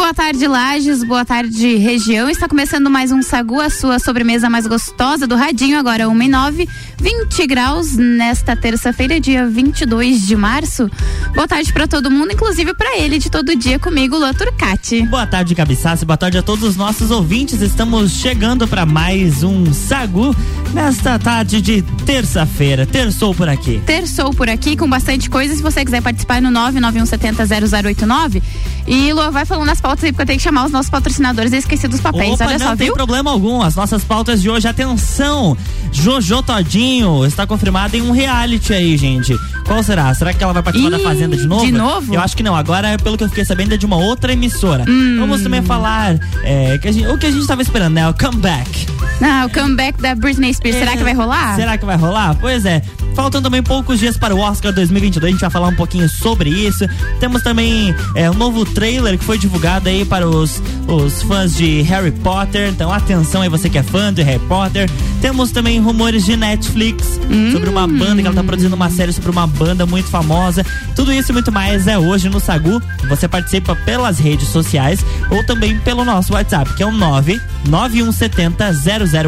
Boa tarde, Lages. Boa tarde, região. Está começando mais um Sagu, a sua sobremesa mais gostosa do Radinho, agora 1 e 9, 20 graus nesta terça-feira, dia 22 de março. Boa tarde para todo mundo, inclusive para ele de todo dia comigo, Lua Turcati. Boa tarde, Cabeçaço. Boa tarde a todos os nossos ouvintes. Estamos chegando para mais um Sagu nesta tarde de terça-feira. Terçou por aqui. Terçou por aqui com bastante coisa. Se você quiser participar no 991700089 e Lua vai falando nas pautas aí, porque eu tenho que chamar os nossos patrocinadores e esqueci dos papéis. Opa, Olha não só, tem viu? problema algum. As nossas pautas de hoje, atenção! Jojo Todinho está confirmada em um reality aí, gente. Qual será? Será que ela vai participar Ih, da Fazenda de novo? de novo? Eu acho que não. Agora, pelo que eu fiquei sabendo, é de uma outra emissora. Hum. Vamos também falar é, que gente- o que a gente estava esperando, né? O comeback. Ah, o comeback da Britney Spears, será É, que vai rolar? Será que vai rolar? Pois é. Faltam também poucos dias para o Oscar 2022, a gente vai falar um pouquinho sobre isso. Temos também é, um novo trailer que foi divulgado aí para os, os fãs de Harry Potter. Então, atenção aí, você que é fã de Harry Potter. Temos também rumores de Netflix sobre uma banda que ela tá produzindo uma série sobre uma banda muito famosa. Tudo isso e muito mais é hoje no Sagu. Você participa pelas redes sociais ou também pelo nosso WhatsApp, que é o 99170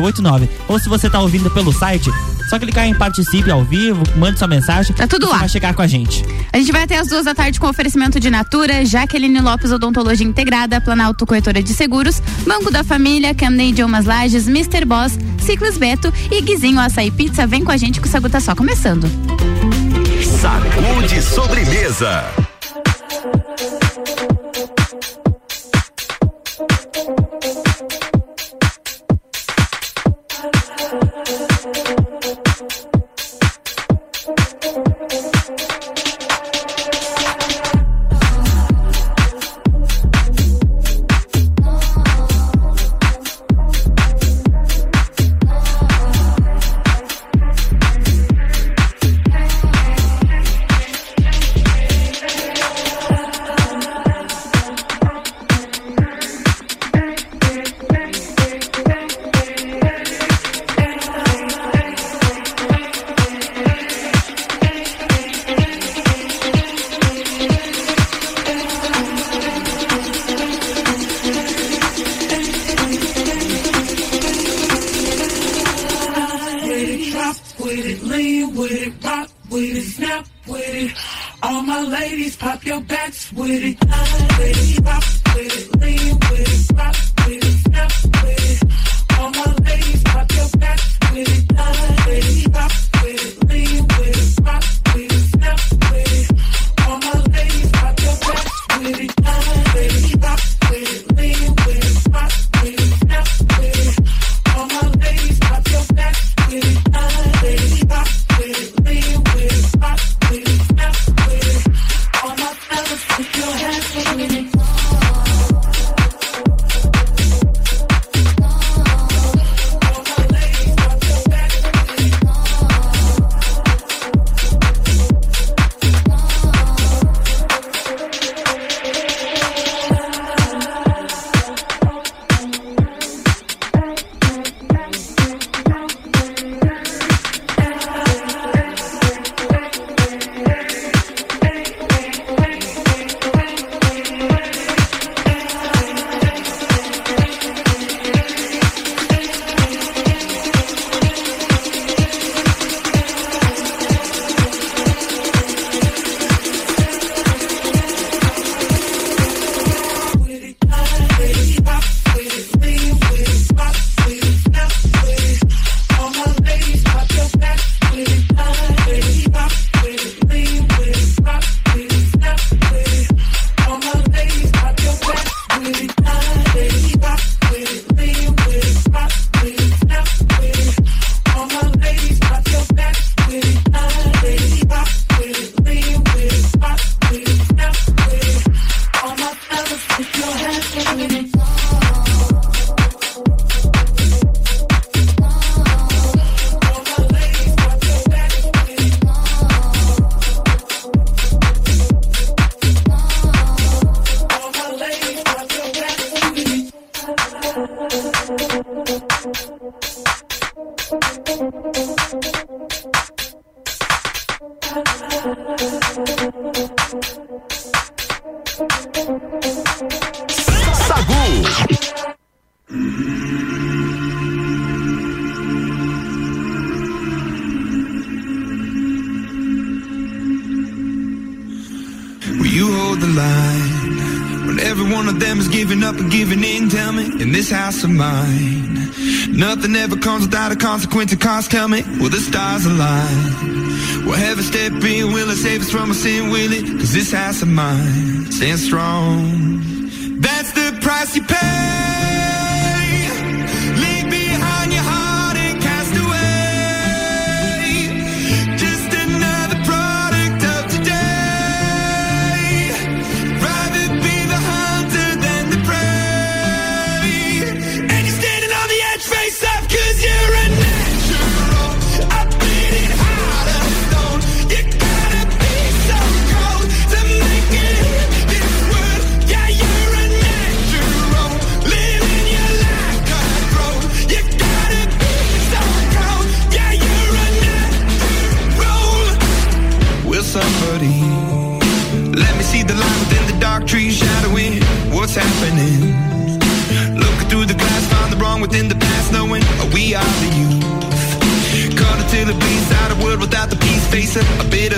0089. Ou se você tá ouvindo pelo site, só clicar em participe ao vivo, mande sua mensagem. Tá tudo lá. vai chegar com a gente. A gente vai até as duas da tarde com oferecimento de Natura, Jaqueline Lopes Odontologia Integrada, Planalto Corretora de Seguros, Banco da Família, Camden Idiomas Lages, Mr. Boss, Ciclos Beto e Guizinho Açaí Pizza. Vem com a gente que o Sagu tá só começando. Sacude sobremesa. Giving in? Tell me, in this house of mine, nothing ever comes without a consequence. And cost, tell me, will the stars align? Will heaven step in? Will it save us from our sin? Will it? Cause this house of mine stands strong. That's the price you pay. Without the peace, facing a bit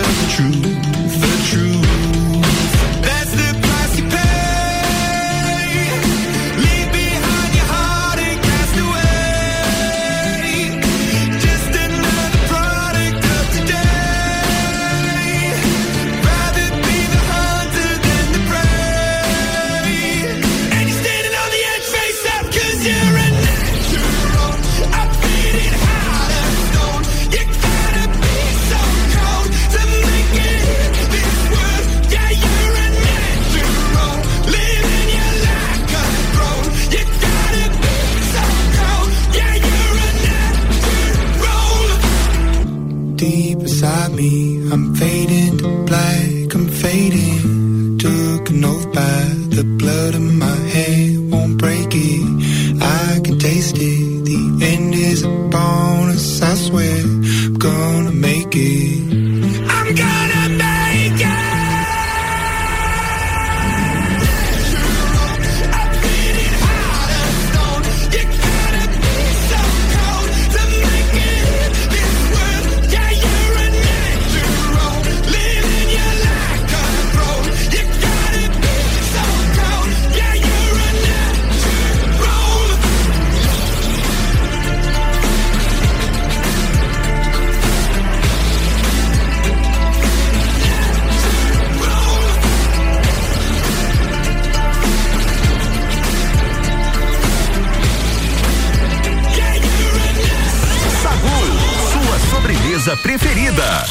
sobremesa preferida.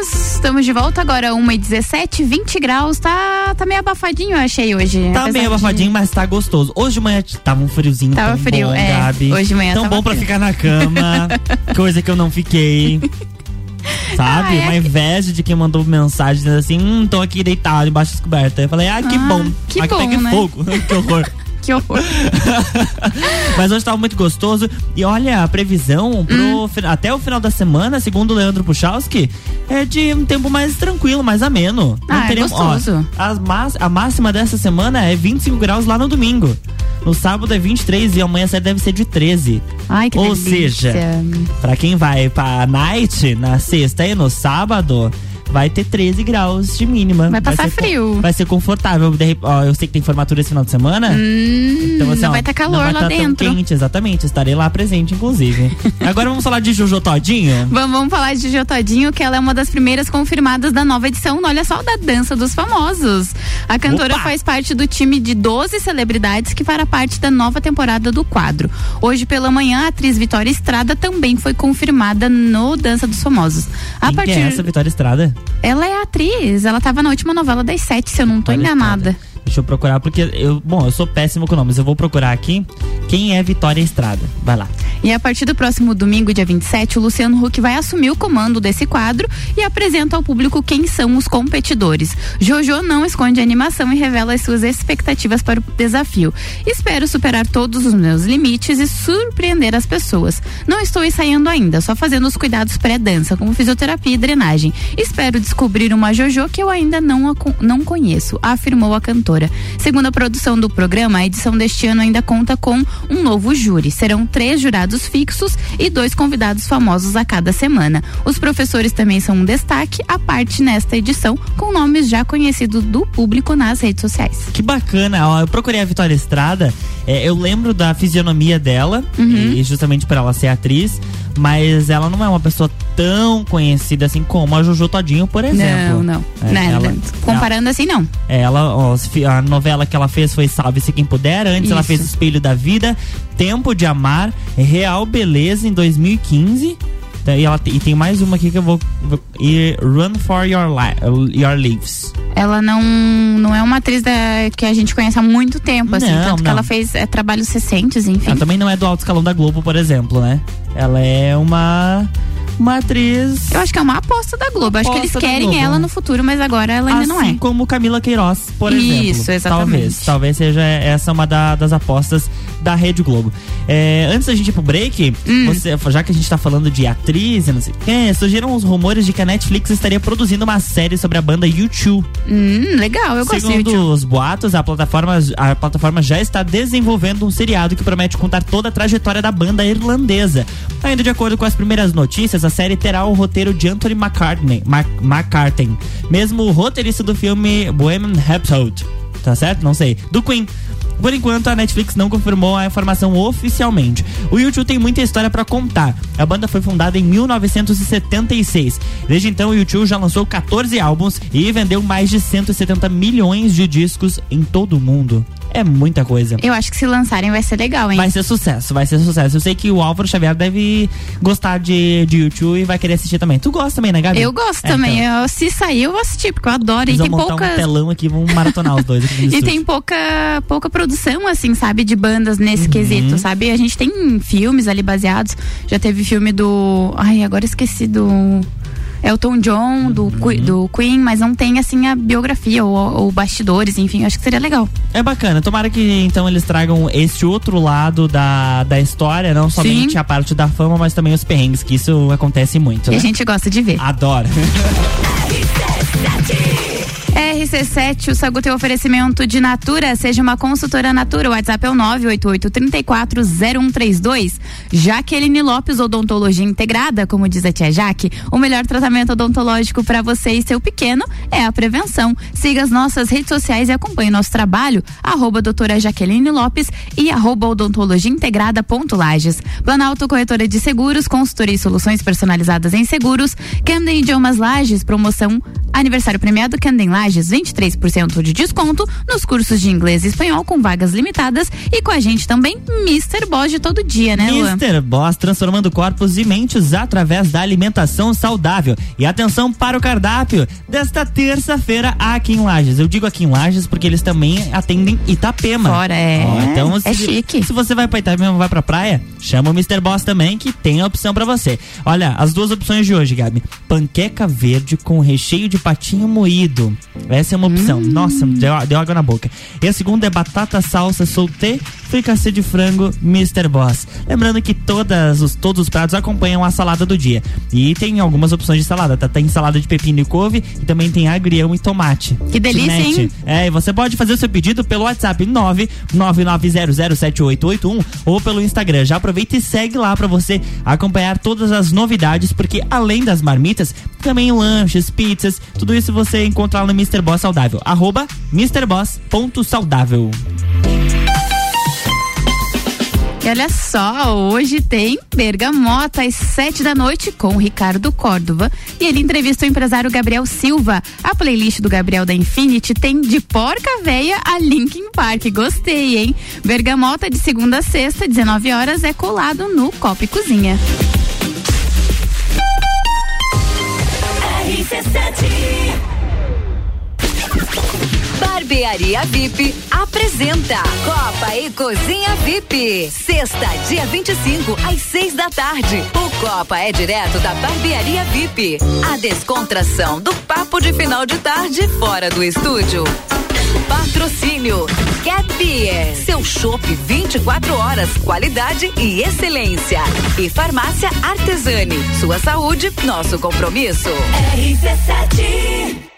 Estamos de volta agora, 1h17, 20 graus. Tá, tá meio abafadinho, eu achei hoje. Tá meio de- abafadinho, mas tá gostoso. Hoje de manhã tava um friozinho Tava tão frio, bom, é. Gabi. Hoje de manhã Tão tava bom pra frio. ficar na cama. coisa que eu não fiquei. Sabe? Ah, é Uma que- inveja de quem mandou mensagem dizendo assim: hum, tô aqui deitado embaixo das cobertas. Eu falei, ah, que Ah, bom. que Aqui bom, pegue né? fogo. que horror. Que horror. Mas hoje tava muito gostoso. E olha, a previsão Hum. até o final da semana, segundo o Leandro Puchalski, é de um tempo mais tranquilo, mais ameno. Ah, é gostoso. Ó, as más- a máxima dessa semana é 25 graus lá no domingo. No sábado é 23 e amanhã deve ser de 13. Ai, que Ou delícia. seja, Pra quem vai pra night, na sexta e no sábado, vai ter 13 graus de mínima. Vai passar con- frio. Vai ser confortável. Ó, eu sei que tem formatura esse final de semana. Hum, Então, assim, não ó, vai ter calor não vai lá tá dentro. Tão quente, exatamente. Estarei lá presente, inclusive. Agora vamos falar de Jojo Todinho. Vamos, vamos falar de Jojo Todinho, que ela é uma das primeiras confirmadas da nova edição, olha só, da Dança dos Famosos. A cantora Opa! faz parte do time de 12 celebridades que fará parte da nova temporada do quadro. Hoje pela manhã, a atriz Vitória Estrada também foi confirmada no Dança dos Famosos. A Quem partir que é essa Vitória Estrada? Ela é atriz, ela tava na última novela das sete, se eu não tô Vitória enganada. Deixa eu procurar, porque eu, bom, eu sou péssimo com nomes. Eu vou procurar aqui quem é Vitória Estrada. Vai lá. E a partir do próximo domingo, dia 27, o Luciano Huck vai assumir o comando desse quadro e apresenta ao público quem são os competidores. Jojo não esconde a animação e revela as suas expectativas para o desafio. Espero superar todos os meus limites e surpreender as pessoas. Não estou ensaiando ainda, só fazendo os cuidados pré-dança, como fisioterapia e drenagem. Espero descobrir uma Jojo que eu ainda não, não conheço, afirmou a cantora. Segundo a produção do programa, a edição deste ano ainda conta com um novo júri. Serão três jurados fixos e dois convidados famosos a cada semana. Os professores também são um destaque, à parte nesta edição, com nomes já conhecidos do público nas redes sociais. Que bacana, ó, eu procurei a Vitória Estrada, é, eu lembro da fisionomia dela, uhum. e justamente por ela ser atriz, mas ela não é uma pessoa tão conhecida assim como a Jojo Todinho, por exemplo. Não, não. É, não ela, comparando ela, assim, não. Ela, ó, a novela que ela fez foi Salve-se Quem Puder. Antes Isso. ela fez Espelho da Vida, Tempo de Amar, Real Beleza em 2015. E, ela, e tem mais uma aqui que eu vou. E Run for Your, li, your Lives. Ela não, não é uma atriz da, que a gente conhece há muito tempo, assim. Não, tanto não. que ela fez é, trabalhos recentes, enfim. Ela também não é do alto escalão da Globo, por exemplo, né? Ela é uma uma atriz. Eu acho que é uma aposta da Globo. Acho que eles querem ela no futuro, mas agora ela ainda assim não é. Assim como Camila Queiroz, por Isso, exemplo. Isso, exatamente. Talvez. Talvez seja essa uma da, das apostas da Rede Globo. É, antes da gente ir pro break, hum. você, já que a gente tá falando de atriz e não sei o que, surgiram os rumores de que a Netflix estaria produzindo uma série sobre a banda U2. Hum, legal, eu gosto Segundo os boatos, a plataforma, a plataforma já está desenvolvendo um seriado que promete contar toda a trajetória da banda irlandesa. Ainda de acordo com as primeiras notícias, a série terá o roteiro de Anthony McCartney, McCartney mesmo o roteirista do filme Bohemian Rhapsody. Tá certo? Não sei. Do Queen. Por enquanto, a Netflix não confirmou a informação oficialmente. O YouTube tem muita história para contar. A banda foi fundada em 1976. Desde então, o YouTube já lançou 14 álbuns e vendeu mais de 170 milhões de discos em todo o mundo. É muita coisa. Eu acho que se lançarem vai ser legal, hein? Vai ser sucesso, vai ser sucesso. Eu sei que o Álvaro Xavier deve gostar de, de YouTube e vai querer assistir também. Tu gosta também, né, Gabi? Eu gosto é, também. Então. Eu, se sair, eu vou assistir, porque eu adoro. Eles e tem montar poucas... um telão aqui, vamos maratonar os dois aqui E tem pouca, pouca produção, assim, sabe, de bandas nesse uhum. quesito, sabe? A gente tem filmes ali baseados. Já teve filme do. Ai, agora esqueci do. Elton John, do, uhum. do Queen, mas não tem assim a biografia ou, ou bastidores, enfim, acho que seria legal. É bacana. Tomara que então eles tragam esse outro lado da, da história, não somente Sim. a parte da fama, mas também os perrengues, que isso acontece muito. E né? a gente gosta de ver. Adora. RC7, o Sagu tem oferecimento de Natura, seja uma consultora Natura. O WhatsApp é o 988-340132. Jaqueline Lopes, Odontologia Integrada, como diz a tia Jaque, o melhor tratamento odontológico para você e seu pequeno é a prevenção. Siga as nossas redes sociais e acompanhe nosso trabalho, arroba doutora Jaqueline Lopes e arroba odontologia integrada ponto Lages. Planalto Corretora de Seguros, consultoria e soluções personalizadas em seguros. Camden Idiomas Lages, promoção aniversário premiado Camden Lages Lages 23% de desconto nos cursos de inglês e espanhol com vagas limitadas e com a gente também Mr. Boss de todo dia, né, Luan? Mr. Boss transformando corpos e mentes através da alimentação saudável. E atenção para o cardápio desta terça-feira aqui em Lages. Eu digo aqui em Lages porque eles também atendem Itapema. Fora, é. Ó, então, é se, chique. Se você vai para Itapema vai pra praia, chama o Mr. Boss também que tem a opção para você. Olha, as duas opções de hoje, Gabi. Panqueca verde com recheio de patinho moído. Essa é uma opção. Hum. Nossa, deu, deu, água na boca. E a segunda é batata salsa soltê, fricassê de frango, Mr. Boss. Lembrando que todas os, todos os pratos acompanham a salada do dia. E tem algumas opções de salada, tá? Tem salada de pepino e couve e também tem agrião e tomate. Que delícia, hein? É, e você pode fazer o seu pedido pelo WhatsApp 999007881 ou pelo Instagram. Já aproveita e segue lá para você acompanhar todas as novidades, porque além das marmitas, também lanches, pizzas, tudo isso você encontra lá no Mr. Boss Saudável. Arroba MrBoss.saudável. E olha só, hoje tem Bergamota às sete da noite com Ricardo Córdova. E ele entrevista o empresário Gabriel Silva. A playlist do Gabriel da Infinity tem de porca véia a Linkin Park. Gostei, hein? Bergamota de segunda a sexta, 19 horas, é colado no Copa e Cozinha. RC7 Barbearia VIP apresenta Copa e Cozinha VIP. Sexta, dia 25, às seis da tarde. O Copa é direto da Barbearia VIP. A descontração do papo de final de tarde fora do estúdio. Patrocínio Cat Beer, seu chopp 24 horas, qualidade e excelência. E Farmácia Artesani, sua saúde, nosso compromisso. RC7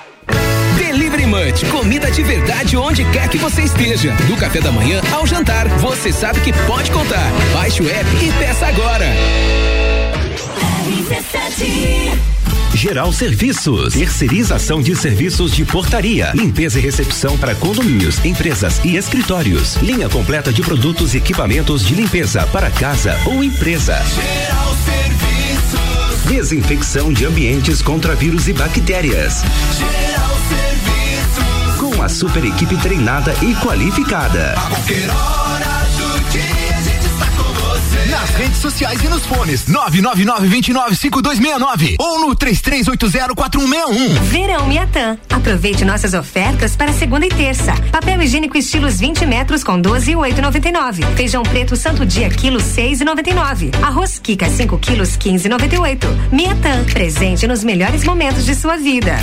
Delivery Munch, comida de verdade onde quer que você esteja. Do café da manhã ao jantar, você sabe que pode contar. Baixe o app e peça agora. Geral Serviços, terceirização de serviços de portaria, limpeza e recepção para condomínios, empresas e escritórios. Linha completa de produtos e equipamentos de limpeza para casa ou empresa. Geral Serviços. Desinfecção de ambientes contra vírus e bactérias. Geral uma super equipe treinada e qualificada. A Nas redes sociais e nos fones 999-295269 ou no 33804161. Verão Miatã. Aproveite nossas ofertas para segunda e terça. Papel higiênico estilos 20 metros com 12,899. Feijão preto Santo Dia quilo 6,99. Arroz Kika 5 quilos 15,98. Miatã. Presente nos melhores momentos de sua vida.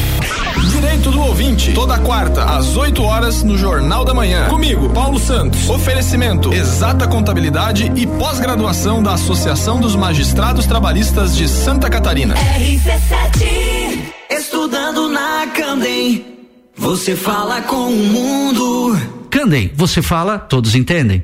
Direito do ouvinte. Toda quarta às 8 horas no Jornal da Manhã. Comigo, Paulo Santos. Oferecimento: Exata Contabilidade e pós-graduação da Associação dos Magistrados Trabalhistas de Santa Catarina. RC7 Estudando na Candem. Você fala com o mundo. Candem, você fala, todos entendem.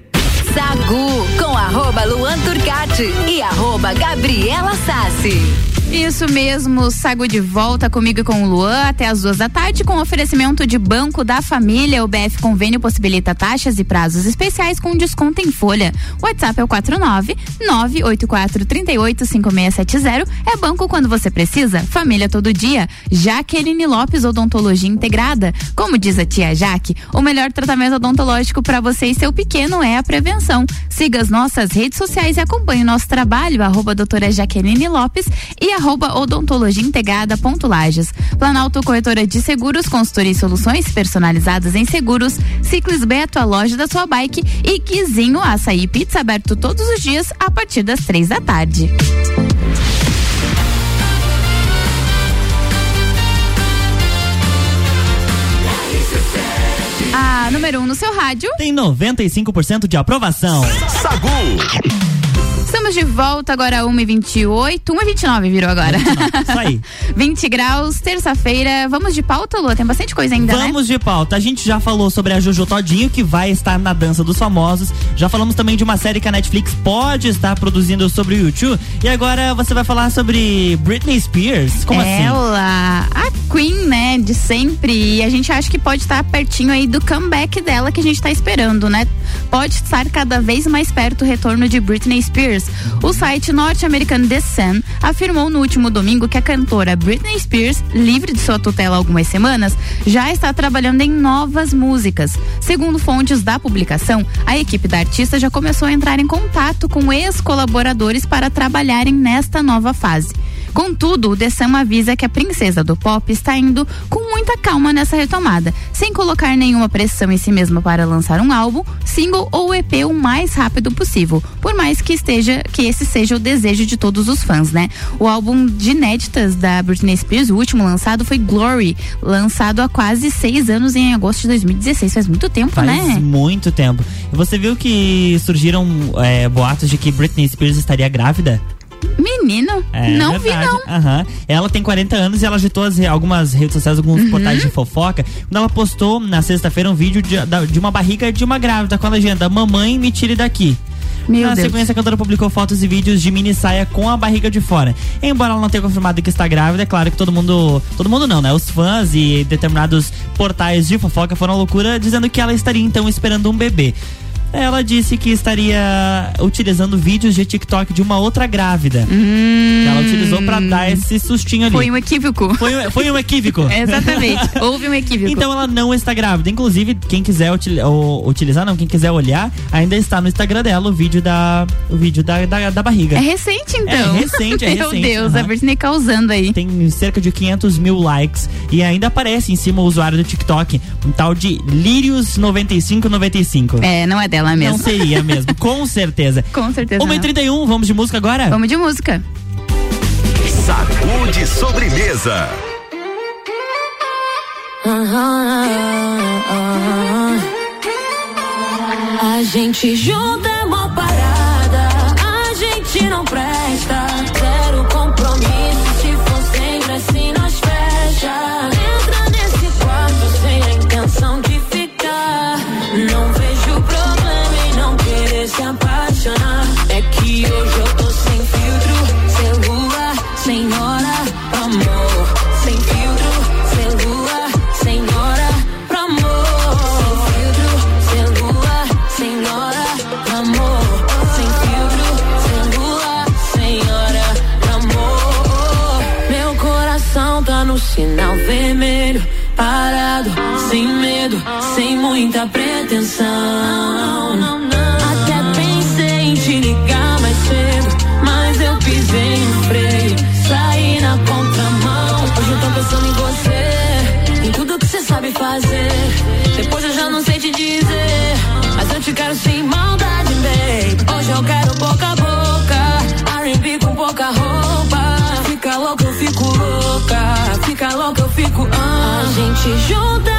Sagu com arroba Luan Turcati e arroba Gabriela Sassi. Isso mesmo, Sago de volta comigo e com o Luan até as duas da tarde com oferecimento de Banco da Família. O BF Convênio possibilita taxas e prazos especiais com desconto em folha. WhatsApp é o 49 984 38 5670. É banco quando você precisa, família todo dia. Jaqueline Lopes Odontologia Integrada. Como diz a tia Jaque, o melhor tratamento odontológico para você e seu pequeno é a prevenção. Siga as nossas redes sociais e acompanhe o nosso trabalho, arroba doutora Jaqueline Lopes e arroba odontologia integrada ponto Lages. Planalto Corretora de Seguros, consultoria e soluções personalizadas em seguros. Ciclis Beto, a loja da sua bike. E Quizinho Açaí Pizza aberto todos os dias a partir das três da tarde. A número 1 um no seu rádio tem 95% de aprovação. Sagu. Estamos de volta agora 1h28. 1h29 virou agora. Isso aí. 20 graus, terça-feira. Vamos de pauta, Lua? Tem bastante coisa ainda, né? Vamos de pauta. A gente já falou sobre a Jojo Todinho, que vai estar na Dança dos Famosos. Já falamos também de uma série que a Netflix pode estar produzindo sobre o YouTube. E agora você vai falar sobre Britney Spears. Como assim? Ela, a Queen, né, de sempre. E a gente acha que pode estar pertinho aí do comeback dela que a gente tá esperando, né? Pode estar cada vez mais perto o retorno de Britney Spears. O site norte-americano The Sun afirmou no último domingo que a cantora Britney Spears, livre de sua tutela há algumas semanas, já está trabalhando em novas músicas. Segundo fontes da publicação, a equipe da artista já começou a entrar em contato com ex-colaboradores para trabalharem nesta nova fase. Contudo, o The Sun avisa que a princesa do pop está indo com muita calma nessa retomada, sem colocar nenhuma pressão em si mesma para lançar um álbum, single ou EP o mais rápido possível, por mais que esteja que esse seja o desejo de todos os fãs, né? O álbum de inéditas da Britney Spears, o último lançado foi Glory, lançado há quase seis anos em agosto de 2016, faz muito tempo, Faz né? muito tempo. E você viu que surgiram é, boatos de que Britney Spears estaria grávida? Menino, É não verdade. vi não. Aham. Ela tem 40 anos e ela agitou as- algumas redes sociais, alguns Uhum. portais de fofoca. Quando ela postou na sexta-feira um vídeo de, de uma barriga de uma grávida com a legenda: Mamãe, me tire daqui. Meu Na Deus. sequência, a cantora publicou fotos e vídeos de mini saia com a barriga de fora. Embora ela não tenha confirmado que está grávida, é claro que todo mundo. Todo mundo não, né? Os fãs e determinados portais de fofoca foram à loucura dizendo que ela estaria então esperando um bebê. Ela disse que estaria utilizando vídeos de TikTok de uma outra grávida. Que ela utilizou pra dar esse sustinho ali. Hum. Foi um equívoco. Foi, um- foi um equívoco. Exatamente. Houve um equívoco. Então ela não está grávida. Inclusive, quem quiser util- o- utilizar, não, quem quiser olhar, ainda está no Instagram dela o vídeo da, o vídeo da, da, da barriga. É recente, então. É recente, é Meu recente, Deus, aham. a Britney causando aí. Tem cerca de 500 mil likes e ainda aparece em cima o usuário do TikTok, um tal de Lirius9595. É, não é dela mesmo. Não seria mesmo, com certeza. Com certeza. 1h31, vamos de música agora? Vamos de música. Sacude sobremesa. A gente junta é mó parada, a gente não presta. Pretensão. Até pensei em te ligar mais cedo, mas eu pisei no freio, saí na contramão. Hoje eu tô pensando em você, em tudo que você sabe fazer. Depois eu já não sei te dizer, mas eu te quero sem maldade, babe. Hoje eu quero boca a boca, R&B com pouca roupa. Fica louca, eu fico louca, fica louca, eu fico. ah. A gente junta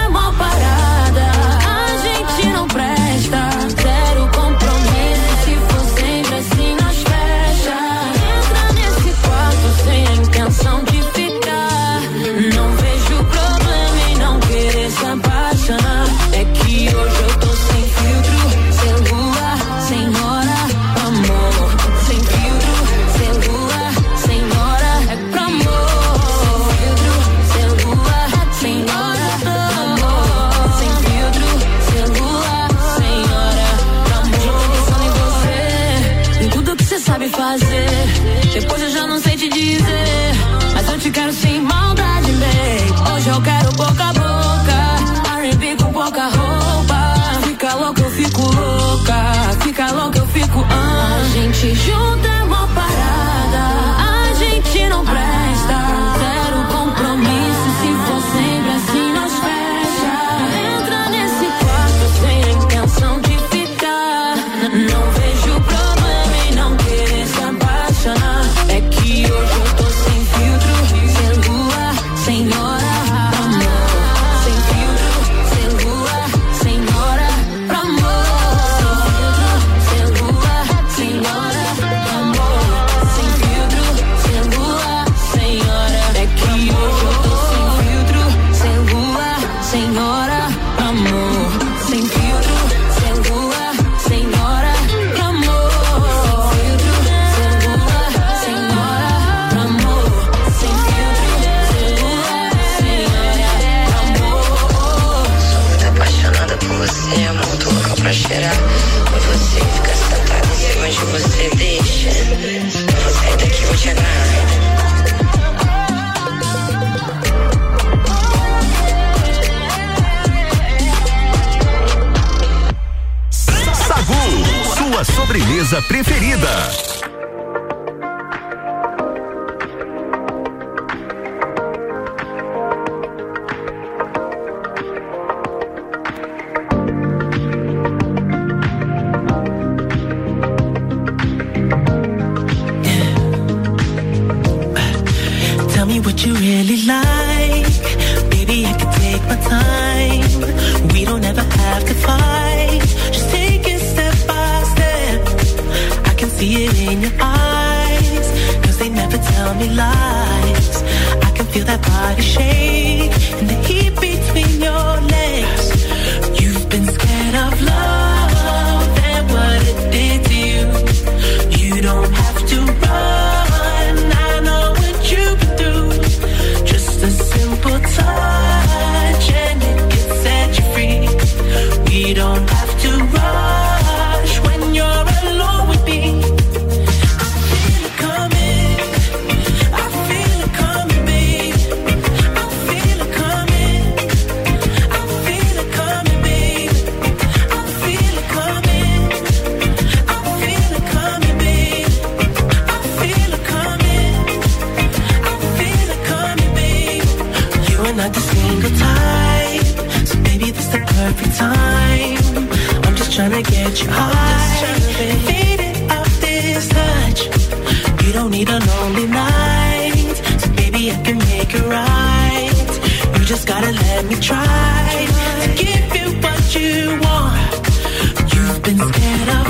empresa preferida. need a lonely night, so baby I can make it right. You just gotta let me try to give you what you want. You've been scared of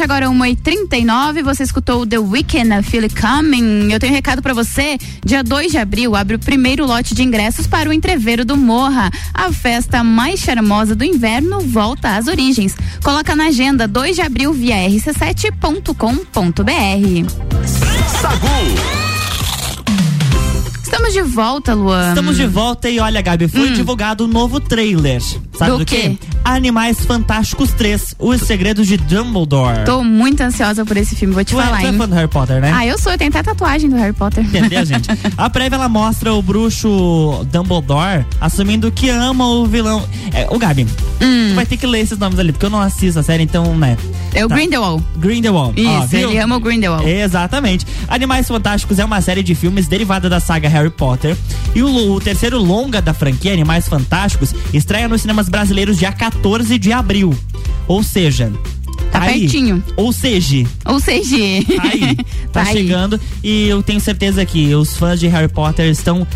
7, agora 1h39. Você escutou The Weekend Feel It Coming. Eu tenho um recado para você. Dia 2 de abril abre o primeiro lote de ingressos para o Entreveiro do Morra. A festa mais charmosa do inverno volta às origens. Coloca na agenda 2 de abril via rc7.com.br. Sagu. Estamos de volta, Luan. Estamos de volta e olha, Gabi, foi hum. divulgado um novo trailer. Sabe do, do quê? quê? Animais Fantásticos 3, Os Segredos de Dumbledore. Tô muito ansiosa por esse filme, vou te Tu é, falar, tu é fã do Harry Potter, né? Ah, eu sou, eu tenho até tatuagem do Harry Potter. Entendeu, gente? A prévia ela mostra o bruxo Dumbledore assumindo que ama o vilão. É, o Gabi, tu vai ter que ler esses nomes ali, porque eu não assisto a série, então, né? É o Tá. Grindelwald. Grindelwald. Isso, viu? ele ama o Grindelwald. Exatamente. Animais Fantásticos é uma série de filmes derivada da saga Harry Potter. E o, o terceiro longa da franquia, Animais Fantásticos, estreia nos cinemas brasileiros dia 14 de abril. Ou seja. Tá aí. pertinho. Ou seja. Ou seja. Tá aí. Tá, Tá aí. chegando. E eu tenho certeza que os fãs de Harry Potter estão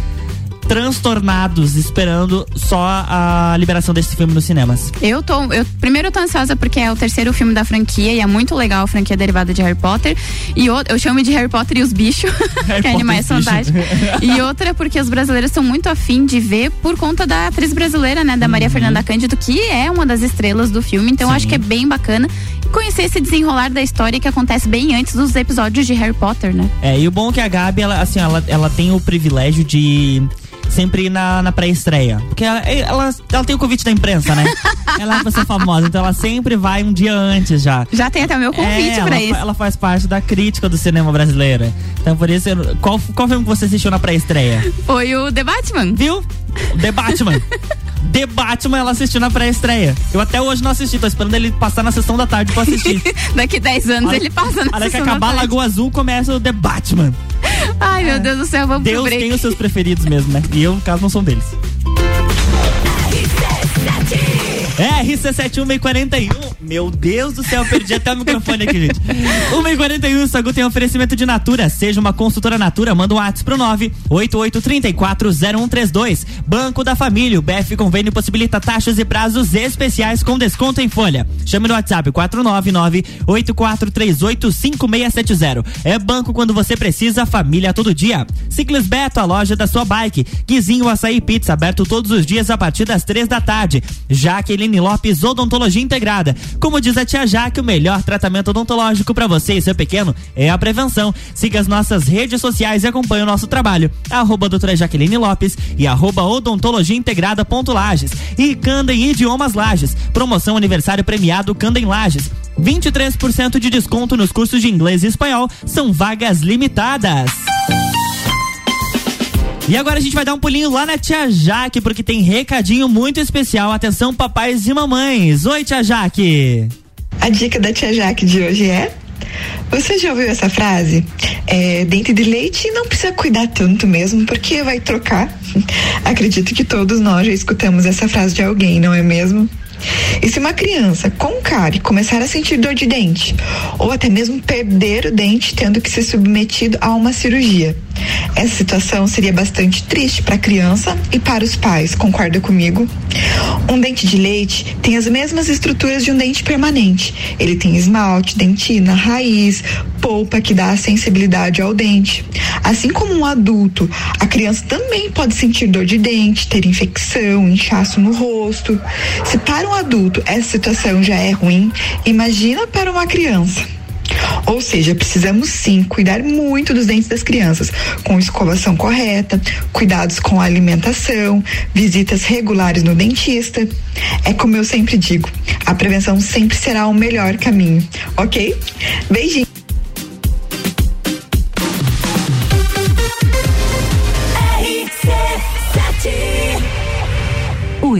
transtornados esperando só a liberação desse filme nos cinemas. Eu tô. Eu, primeiro eu tô ansiosa porque é o terceiro filme da franquia e é muito legal a franquia derivada de Harry Potter. E o- eu chamo de Harry Potter e os bichos, que é animais e fantásticos. e outra é porque os brasileiros estão muito afim de ver por conta da atriz brasileira, né? Da Uhum. Maria Fernanda Cândido, que é uma das estrelas do filme. Então eu acho que é bem bacana conhecer esse desenrolar da história que acontece bem antes dos episódios de Harry Potter, né? É, e o bom é que a Gabi, ela, assim, ela, ela tem o privilégio de sempre ir na, na pré-estreia. Porque ela, ela, ela tem o convite da imprensa, né? ela é uma pessoa famosa, então ela sempre vai um dia antes já. Já tem até o meu convite é, pra ela, isso. ela faz parte da crítica do cinema brasileiro. Então, por isso, qual, qual filme que você assistiu na pré-estreia? Foi o The Batman. Viu? The Batman. The Batman ela assistiu na pré-estreia. Eu até hoje não assisti, tô esperando ele passar na sessão da tarde pra assistir. Daqui 10 anos ele passa na A hora que sessão da acabar a tarde. Lagoa Azul, começa o The Batman. Ai, meu Deus do céu, vamos pro Deus break. tem os seus preferidos mesmo, né? E eu, no caso, não sou um deles. É, RC7141. Meu Deus do céu, perdi até o microfone aqui, gente. 1h41, Sagu tem oferecimento de Natura. Seja uma consultora Natura, manda um WhatsApp pro 988340132. Banco da Família, o BF Convênio possibilita taxas e prazos especiais com desconto em folha. Chame no WhatsApp 499-8438-5670. É banco quando você precisa, família todo dia. Ciclis Beto, a loja da sua bike. Guizinho Açaí Pizza, aberto todos os dias a partir das três da tarde. Jaqueline Lopes, Odontologia Integrada. Como diz a tia Jaque, o melhor tratamento odontológico para você e seu pequeno é a prevenção. Siga as nossas redes sociais e acompanhe o nosso trabalho. Arroba doutora Jaqueline Lopes e arroba odontologia integrada ponto Lages. E Candem Idiomas Lages. Promoção aniversário premiado Candem Lages. 23% de desconto nos cursos de inglês e espanhol. São vagas limitadas. E agora a gente vai dar um pulinho lá na Tia Jaque, porque tem recadinho muito especial. Atenção, papais e mamães. Oi, Tia Jaque. A dica da tia Jaque de hoje é. Você já ouviu essa frase? É, dente de leite não precisa cuidar tanto mesmo, porque vai trocar. Acredito que todos nós já escutamos essa frase de alguém, não é mesmo? E se uma criança com cárie começar a sentir dor de dente, ou até mesmo perder o dente tendo que ser submetido a uma cirurgia? Essa situação seria bastante triste para a criança e para os pais, concorda comigo? Um dente de leite tem as mesmas estruturas de um dente permanente. Ele tem esmalte, dentina, raiz, polpa que dá a sensibilidade ao dente. Assim como um adulto, a criança também pode sentir dor de dente, ter infecção, inchaço no rosto. Se para um adulto essa situação já é ruim, imagina para uma criança. Ou seja, precisamos sim cuidar muito dos dentes das crianças, com escovação correta, cuidados com a alimentação, visitas regulares no dentista. É como eu sempre digo, a prevenção sempre será o melhor caminho, ok? Beijinho.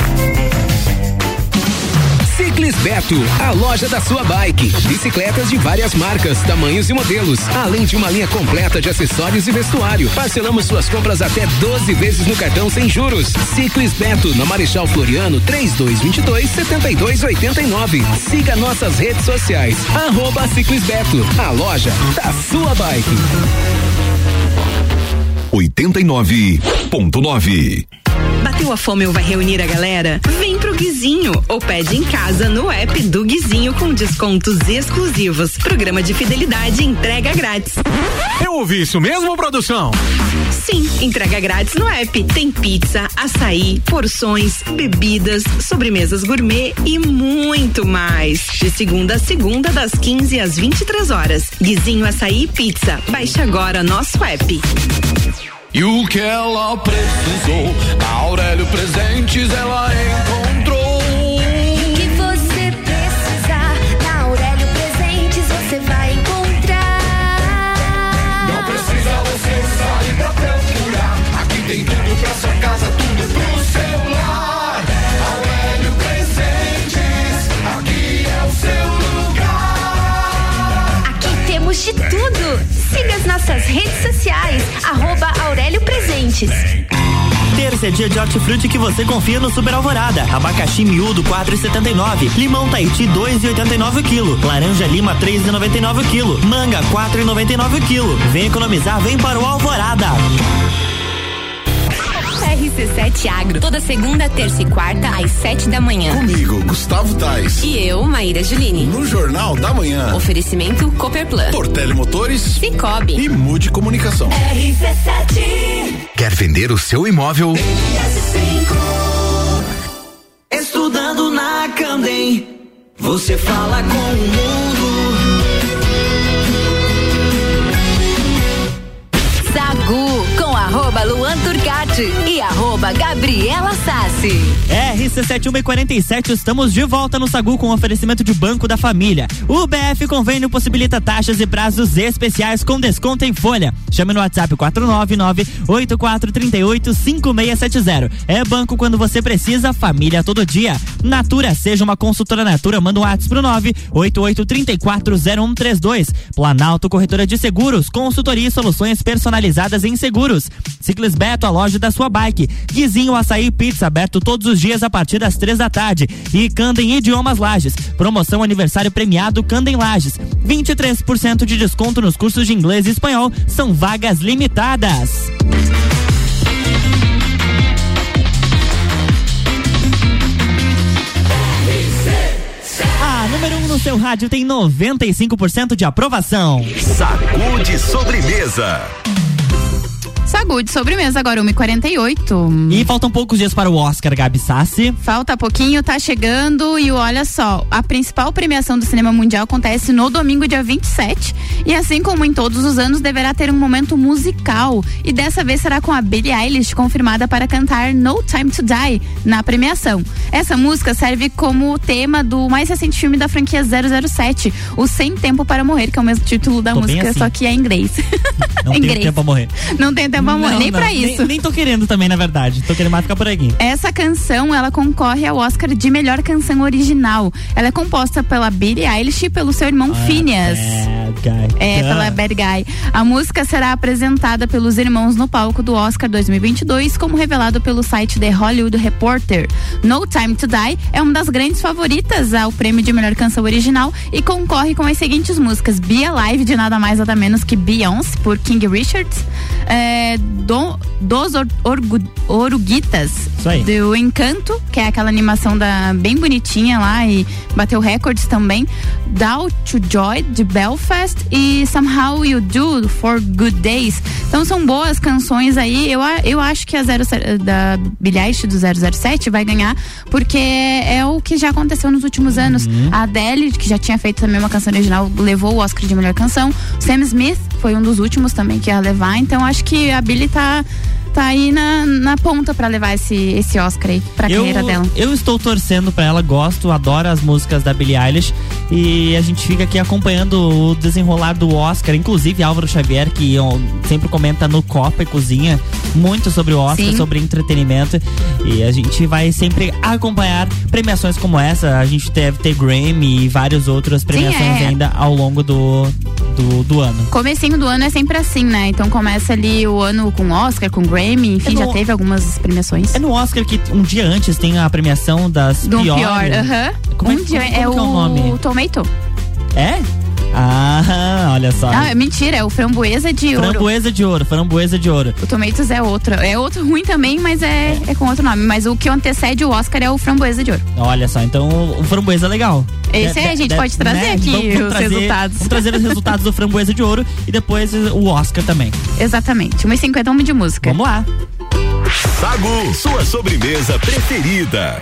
Ciclis Beto, a loja da sua bike. Bicicletas de várias marcas, tamanhos e modelos, além de uma linha completa de acessórios e vestuário. Parcelamos suas compras até 12 vezes no cartão sem juros. Ciclis Beto, na Marechal Floriano, 3222 7289. Siga nossas redes sociais. Arroba Ciclis Beto, a loja da sua bike. 89.9. Bateu a fome ou vai reunir a galera? Vem Guizinho ou pede em casa no app do Guizinho com descontos exclusivos. Programa de fidelidade entrega grátis. Eu ouvi isso mesmo, produção? Sim, entrega grátis no app. Tem pizza, açaí, porções, bebidas, sobremesas gourmet e muito mais. De segunda a segunda, das 15 às 23 horas. Guizinho Açaí e Pizza. Baixe agora nosso app. E o que ela precisou, na Aurélio Presentes ela encontrou. De tudo. Siga as nossas redes sociais, arroba Aurélio Presentes. Terça é dia de hortifruti que você confia no Super Alvorada. Abacaxi miúdo 4,79. Limão Tahiti 2,89 o quilo. Laranja Lima 3,99 o quilo. Manga 4,99 o quilo. Vem economizar, vem para o Alvorada. RC7 Agro, toda segunda, terça e quarta, às sete da manhã. Comigo, Gustavo Tais. E eu, Maíra Juline. No Jornal da Manhã. Oferecimento Copperplan. Portele Motores. Cicobi. E Mude Comunicação. RC7 Quer vender o seu imóvel? Estudando na Candem, você fala com o mundo. E arroba Gabriela Sassi. RC7147, estamos de volta no Sagu com oferecimento de Banco da Família. O BF Convênio possibilita taxas e prazos especiais com desconto em folha. Chame no WhatsApp 499-8438-5670. É banco quando você precisa, família todo dia. Natura, seja uma consultora Natura, manda um WhatsApp pro 988340132. Planalto Corretora de Seguros, consultoria e soluções personalizadas em seguros. Ciclis Beto, a loja da sua bike. Guizinho Açaí Pizza, aberto todos os dias a partir das três da tarde. E Candem Idiomas Lages. Promoção aniversário premiado Candem Lages. 23% de desconto nos cursos de inglês e espanhol. São vagas limitadas. A número 1 um no seu rádio tem 95% de aprovação. Sacude sobremesa. Saúde, sobremesa agora 1h48. E faltam poucos dias para o Oscar, Gabi Sassi. Falta pouquinho, tá chegando e olha só, a principal premiação do cinema mundial acontece no domingo, dia 27. E assim como em todos os anos, deverá ter um momento musical. E dessa vez será com a Billie Eilish confirmada para cantar No Time to Die na premiação. Essa música serve como tema do mais recente filme da franquia 007, O Sem Tempo para Morrer, que é o mesmo título da Tô música, assim. só que é em inglês. Não Em tenho inglês. tempo pra morrer. Não tem tempo morrer, Não, nem não, pra isso. Nem, nem tô querendo também, na verdade. Tô querendo mais ficar por aqui. Essa canção, ela concorre ao Oscar de melhor canção original. Ela é composta pela Billie Eilish e pelo seu irmão Phineas. É, Guy. É, Ah. pela Bad Guy. A música será apresentada pelos irmãos no palco do Oscar 2022, como revelado pelo site The Hollywood Reporter. No Time to Die é uma das grandes favoritas ao prêmio de melhor canção original e concorre com as seguintes músicas: Be Alive, de nada mais nada menos que Beyoncé, por King Richards, é, Do- Dos Or- Orgu- Oruguitas, Isso aí. do Encanto, que é aquela animação da, bem bonitinha lá e bateu recordes também. Down to Joy, de Belfast e Somehow You Do, For Good Days. Então são boas canções aí. Eu, eu acho que a zero, da Billie Eilish do 007 vai ganhar, porque é o que já aconteceu nos últimos anos. A Adele, que já tinha feito também uma canção original, levou o Oscar de melhor canção. Sam Smith foi um dos últimos também que ia levar. Então acho que a Billie tá, aí na, na ponta pra levar esse, esse Oscar aí pra eu, carreira dela. eu estou torcendo pra ela, gosto, adoro as músicas da Billie Eilish e a gente fica aqui acompanhando o desenrolar do Oscar, inclusive Álvaro Xavier, que sempre comenta no Copa e Cozinha muito sobre o Oscar, Sim. sobre entretenimento e a gente vai sempre acompanhar premiações como essa, a gente deve ter Grammy e várias outras premiações é. ainda ao longo do, do, do ano. Comecinho do ano é sempre assim, né? Então começa ali o ano com Oscar, com Grammy, enfim, É no- já teve algumas premiações. É no Oscar que um dia antes tem a premiação das Do piores. pior, aham. Como é- um dia como- é é o o nome? Tomato. É? Ah, olha só. Ah, é mentira, é o framboesa de ouro. Framboesa de ouro, framboesa de ouro. O Tomatoes é outro. É outro ruim também, mas é, é com outro nome. Mas o que antecede o Oscar é o framboesa de ouro. Olha só, então o framboesa é legal. Esse aí a gente pode trazer aqui os resultados. Vamos trazer os resultados do framboesa de ouro e depois o Oscar também. Exatamente. 1,50 um de música. Vamos lá. Sagu, sua sobremesa preferida.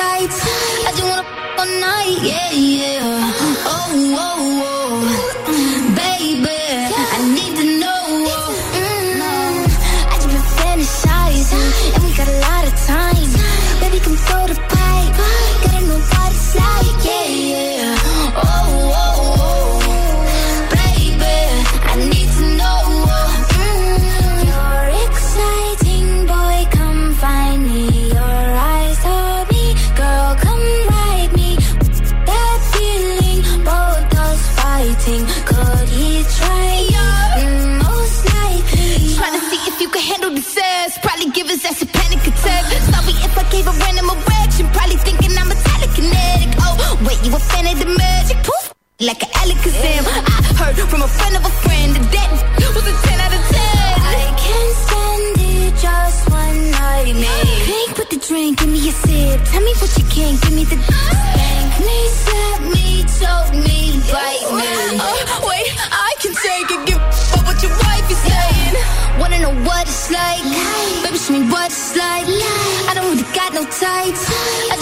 Tights. I just wanna all night. Yeah. No tights.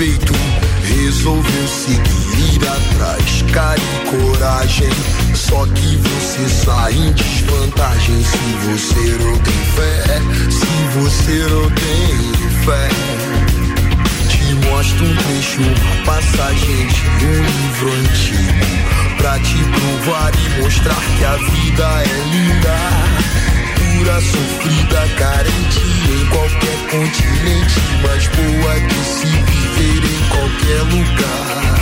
peito resolveu seguir atrás. Cara e coragem, só que você sai em desvantagem se você não tem fé. Se você não tem fé mostro um trecho, uma passagem de um livro antigo. Pra te provar e mostrar que a vida é linda. Pura, sofrida, carente em qualquer continente. Mais boa que se viver em qualquer lugar.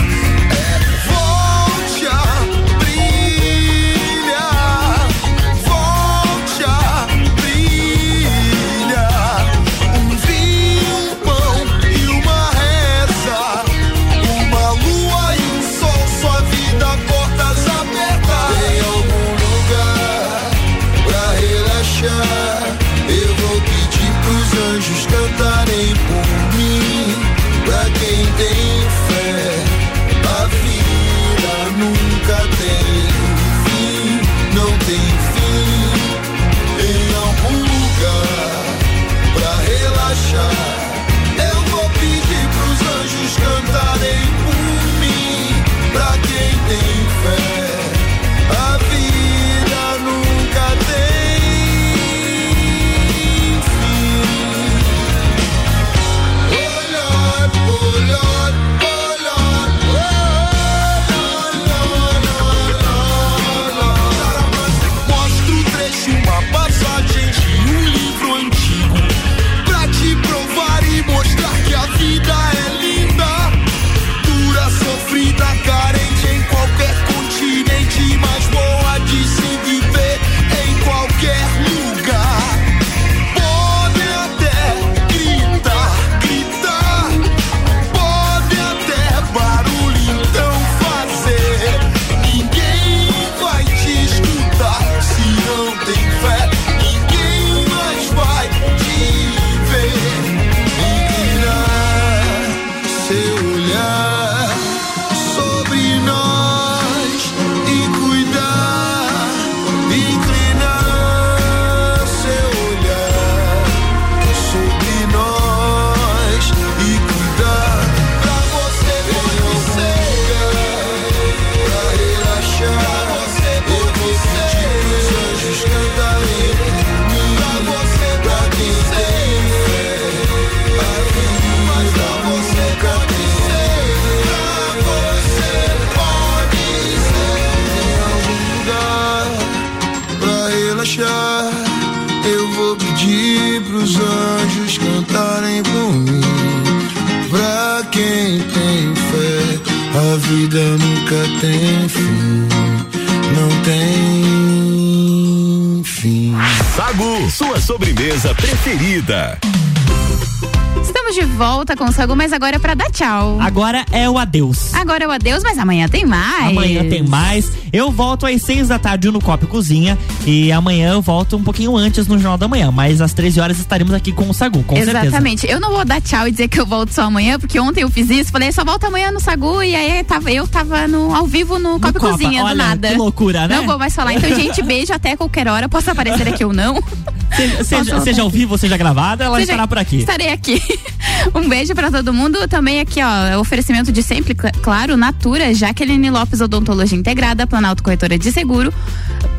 Mas agora é pra dar tchau. Agora é o adeus. Agora é o adeus, mas amanhã tem mais. Amanhã tem mais. Eu volto às seis da tarde no Copa e Cozinha. E amanhã eu volto um pouquinho antes no Jornal da Manhã. Mas às 13 horas estaremos aqui com o Sagu, com certeza. Exatamente. Eu não vou dar tchau e dizer que eu volto só amanhã, porque ontem eu fiz isso, falei, só volto amanhã no Sagu, e aí tava, eu tava no, ao vivo no e Copa. Cozinha, Olha, do nada. que loucura, né? Não vou mais falar. Então, gente, beijo até qualquer hora. Posso aparecer aqui ou não? Seja, seja, seja ao vivo, seja gravada, ela Seja- estará por aqui. Estarei aqui. Um beijo pra todo mundo. Também aqui, ó, oferecimento de sempre, cl- claro, Natura, Jaqueline Lopes Odontologia Integrada, Planalto Corretora de Seguro,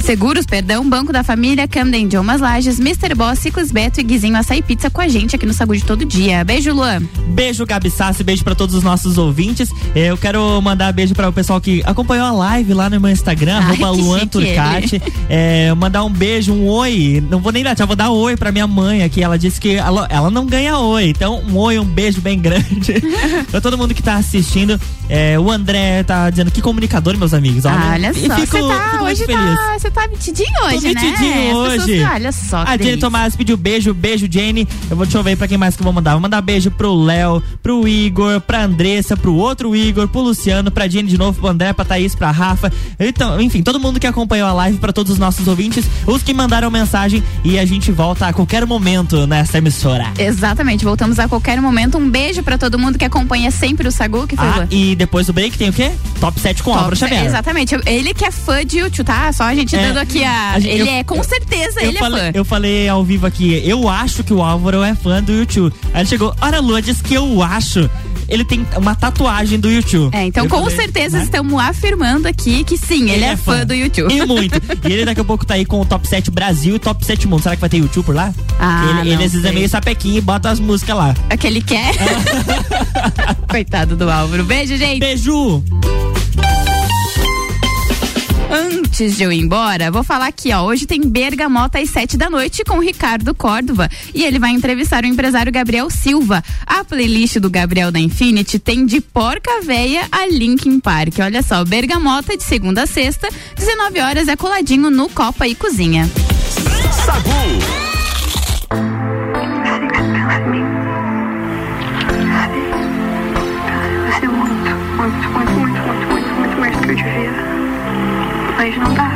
Seguros, perdão, Banco da Família, Camden Idiomas Lages, Mr. Boss, Ciclos Beto e Guizinho Açaí Pizza com a gente aqui no Saúde todo dia. Beijo, Luan. Beijo, Gabi Sassi, beijo pra todos os nossos ouvintes. Eh, Eu quero mandar beijo para o pessoal que acompanhou a live lá no meu Instagram, Ai, Luan Turcati. Eh, mandar um beijo, um oi. Não vou nem dar tchau, vou dar oi pra minha mãe aqui. Ela disse que ela, ela não ganha oi. Então, um oi, um beijo bem grande. pra todo mundo que tá assistindo. Eh, o André tá dizendo que comunicador, meus amigos. Olha E só, fico- você tá, fico hoje feliz. tá, você tá metidinho hoje, Tô né? metidinho pessoas- hoje. olha só, A Jenny. Tomás pediu beijo, beijo, Jenny. Eu vou deixa eu ver pra quem mais que eu vou mandar. Vou mandar beijo pro Léo, pro Igor, pra Andressa, pro outro Igor, pro Luciano, pra Jenny de novo, pro André, pra Thaís, pra Rafa. Então, enfim, todo mundo que acompanhou a live, pra todos os nossos ouvintes, os que mandaram mensagem e a gente volta a qualquer momento nessa emissora. Exatamente, voltamos a qualquer momento. Um beijo pra todo mundo que acompanha sempre o Sagu, que foi Ah, e depois do break tem o quê? Top 7 com Álvaro Top, Xavier. Exatamente. Ele que é fã de YouTube, tá? Só a gente É, dando aqui a. a gente- ele eu- é, com certeza, ele falei, é fã. eu falei ao vivo aqui, eu acho que o Álvaro é fã do YouTube. Aí ele chegou, olha, Lua, diz que eu acho. Ele tem uma tatuagem do YouTube. É, então Eu com falei, certeza né? estamos afirmando aqui que sim, ele, é, fã do YouTube. E muito. E ele daqui a pouco tá aí com o top 7 Brasil e top 7 mundo. Será que vai ter YouTube por lá? Ah, ele, ele às vezes é meio sapequinho e bota as músicas lá. É que ele quer. Coitado do Álvaro. Beijo, gente. Beijo. Antes de eu ir embora, vou falar aqui, ó. Hoje tem Bergamota às sete da noite com Ricardo Córdova e ele vai entrevistar o empresário Gabriel Silva. A playlist do Gabriel da Infinity tem de Porca Véia a Linkin Park. Olha só, Bergamota de segunda a sexta, 19 horas é coladinho no Copa e Cozinha. Você Mas não dá.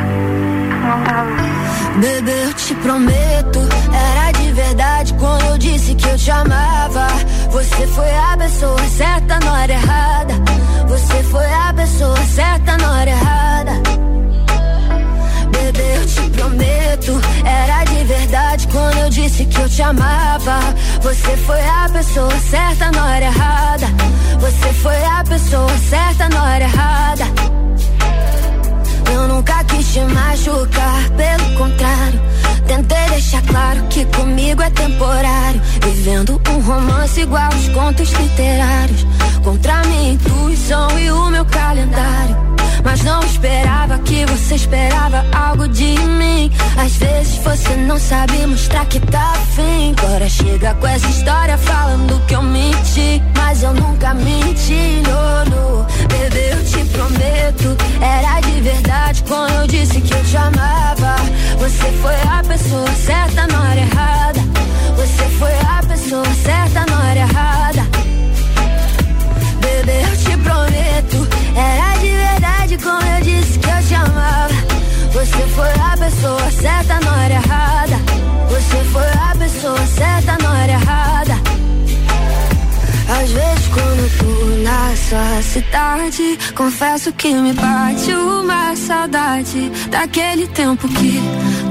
Não. Bebê, eu te prometo, era de verdade quando eu disse que eu te amava. Você foi a pessoa certa na hora errada. Você foi a pessoa certa na hora errada. Bebê, eu te prometo, era de verdade quando eu disse que eu te amava. Você foi a pessoa certa na hora errada. Você foi a pessoa certa na hora errada. Eu nunca quis te machucar, pelo contrário. Tentei deixar claro que comigo é temporário. Vivendo um romance igual aos contos literários. Contra minha intuição e o meu calendário. Mas não esperava que você esperava algo de mim. Às vezes você não sabe mostrar que tá afim. Agora chega com essa história falando que eu menti. Mas eu nunca menti, no, no. Bebê, eu te prometo. Era de verdade quando eu disse que eu te amava. Você foi a pessoa certa na hora errada. Você foi a pessoa certa na hora errada. Bebê, eu te prometo. Era verdade quando eu disse que eu te amava. Você foi a pessoa certa na hora errada. Você foi a pessoa certa na hora errada. Às vezes quando tô na sua cidade Confesso que me bate uma saudade Daquele tempo que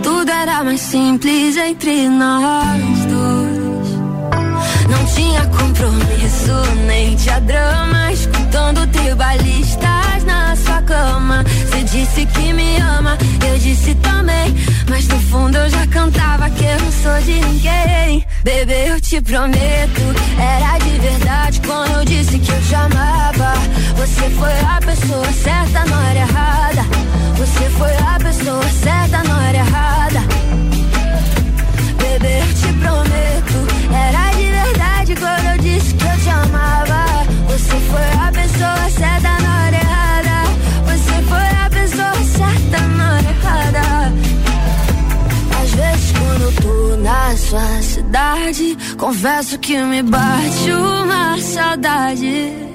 tudo era mais simples entre nós dois Não tinha compromisso, nem tinha drama Escutando tribalistas na sua cama. Você disse que me ama, eu disse também. Mas no fundo eu já cantava que eu não sou de ninguém. Bebê, eu te prometo Era de verdade quando eu disse que eu te amava. Você foi a pessoa certa na hora errada. Você foi a pessoa certa na hora errada. Bebê, eu te prometo Era de verdade quando eu disse que eu te amava. Você foi a pessoa certa na hora Na sua cidade, confesso que me bate uma saudade.